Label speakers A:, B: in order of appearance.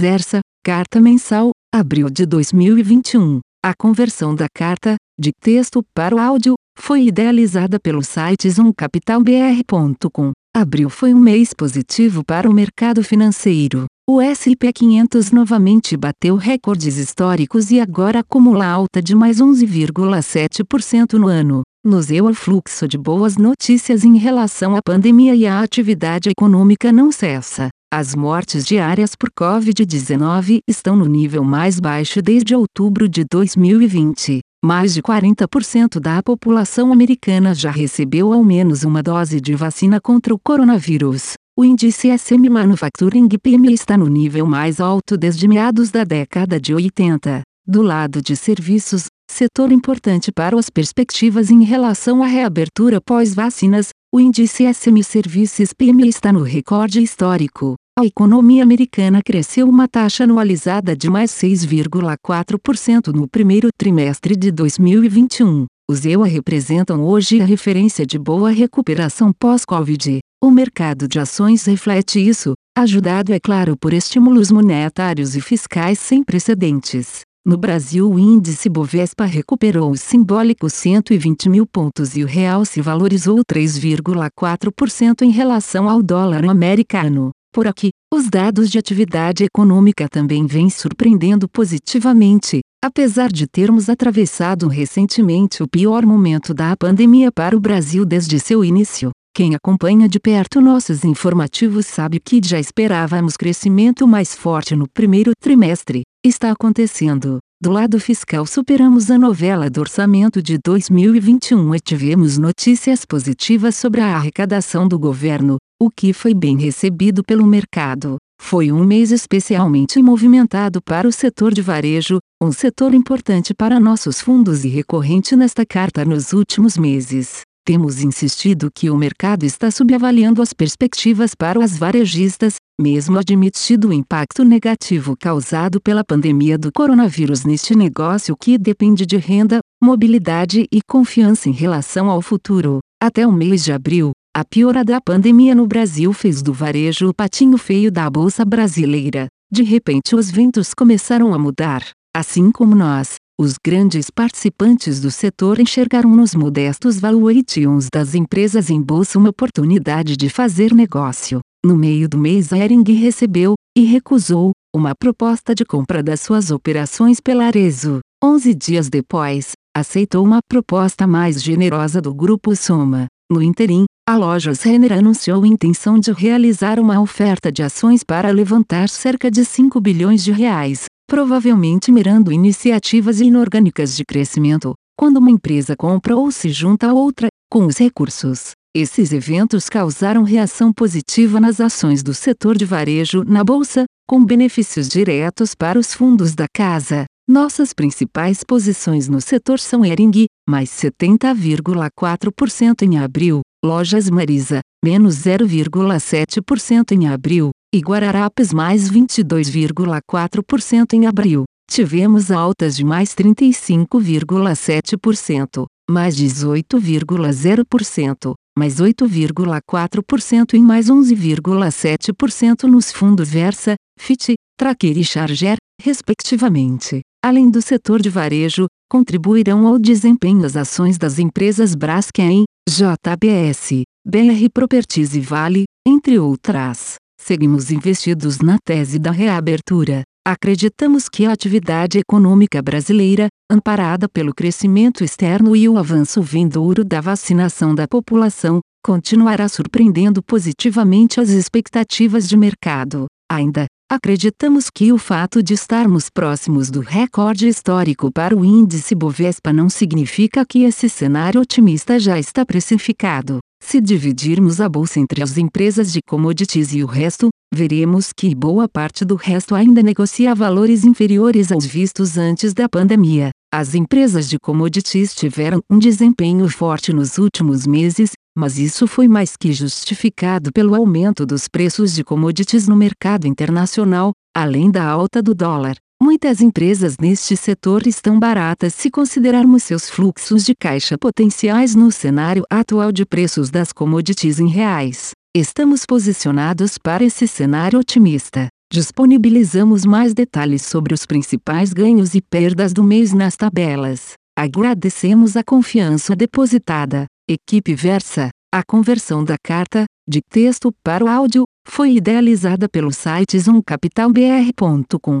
A: Versa, Carta Mensal, abril de 2021. A conversão da carta, de texto para o áudio, foi idealizada pelo site zoomcapitalbr.com. Abril foi um mês positivo para o mercado financeiro. O S&P 500 novamente bateu recordes históricos e agora acumula alta de mais 11,7% no ano. Nos deu o fluxo de boas notícias em relação à pandemia e a atividade econômica não cessa. As mortes diárias por Covid-19 estão no nível mais baixo desde outubro de 2020. Mais de 40% da população americana já recebeu ao menos uma dose de vacina contra o coronavírus. O índice SM Manufacturing PMI está no nível mais alto desde meados da década de 80. Do lado de serviços, setor importante para as perspectivas em relação à reabertura pós-vacinas, o índice SM Services PMI está no recorde histórico. A economia americana cresceu uma taxa anualizada de mais 6,4% no primeiro trimestre de 2021. Os EUA representam hoje a referência de boa recuperação pós-Covid. O mercado de ações reflete isso, ajudado, é claro, por estímulos monetários e fiscais sem precedentes. No Brasil, o índice Bovespa recuperou os simbólicos 120 mil pontos e o real se valorizou 3,4% em relação ao dólar americano. Por aqui, os dados de atividade econômica também vêm surpreendendo positivamente, apesar de termos atravessado recentemente o pior momento da pandemia para o Brasil desde seu início. Quem acompanha de perto nossos informativos sabe que já esperávamos crescimento mais forte no primeiro trimestre, está acontecendo. Do lado fiscal superamos a novela do orçamento de 2021 e tivemos notícias positivas sobre a arrecadação do governo, o que foi bem recebido pelo mercado. Foi um mês especialmente movimentado para o setor de varejo, um setor importante para nossos fundos e recorrente nesta carta nos últimos meses. Temos insistido que o mercado está subavaliando as perspectivas para as varejistas, mesmo admitido o impacto negativo causado pela pandemia do coronavírus neste negócio que depende de renda, mobilidade e confiança em relação ao futuro. Até o mês de abril, a piora da pandemia no Brasil fez do varejo o patinho feio da bolsa brasileira. De repente os ventos começaram a mudar. Assim como nós, os grandes participantes do setor enxergaram nos modestos valuations das empresas em bolsa uma oportunidade de fazer negócio. No meio do mês a Ering recebeu, e recusou, uma proposta de compra das suas operações pela Arezo. Onze dias depois, aceitou uma proposta mais generosa do grupo Soma. No interim, a Lojas Renner anunciou intenção de realizar uma oferta de ações para levantar cerca de 5 bilhões de reais, provavelmente mirando iniciativas inorgânicas de crescimento, quando uma empresa compra ou se junta a outra, com os recursos. Esses eventos causaram reação positiva nas ações do setor de varejo na bolsa, com benefícios diretos para os fundos da casa. Nossas principais posições no setor são Ering, mais 70,4% em abril, Lojas Marisa, menos 0,7% em abril, e Guararapes mais 22,4% em abril. Tivemos altas de mais 35,7%, mais 18,0%, mais 8,4% e mais 11,7% nos fundos Versa, FIT, Tracker e Charger, respectivamente. Além do setor de varejo, contribuirão ao desempenho as ações das empresas Braskem, JBS, BR Properties e Vale, entre outras. Seguimos investidos na tese da reabertura. Acreditamos que a atividade econômica brasileira, amparada pelo crescimento externo e o avanço vindouro da vacinação da população, continuará surpreendendo positivamente as expectativas de mercado. Ainda, acreditamos que o fato de estarmos próximos do recorde histórico para o índice Bovespa não significa que esse cenário otimista já está precificado. Se dividirmos a bolsa entre as empresas de commodities e o resto, veremos que boa parte do resto ainda negocia valores inferiores aos vistos antes da pandemia. As empresas de commodities tiveram um desempenho forte nos últimos meses, mas isso foi mais que justificado pelo aumento dos preços de commodities no mercado internacional, além da alta do dólar. Muitas empresas neste setor estão baratas se considerarmos seus fluxos de caixa potenciais no cenário atual de preços das commodities em reais. Estamos posicionados para esse cenário otimista. Disponibilizamos mais detalhes sobre os principais ganhos e perdas do mês nas tabelas. Agradecemos a confiança depositada. Equipe Versa. A conversão da carta, de texto para o áudio, foi idealizada pelo site zoomcapitalbr.com.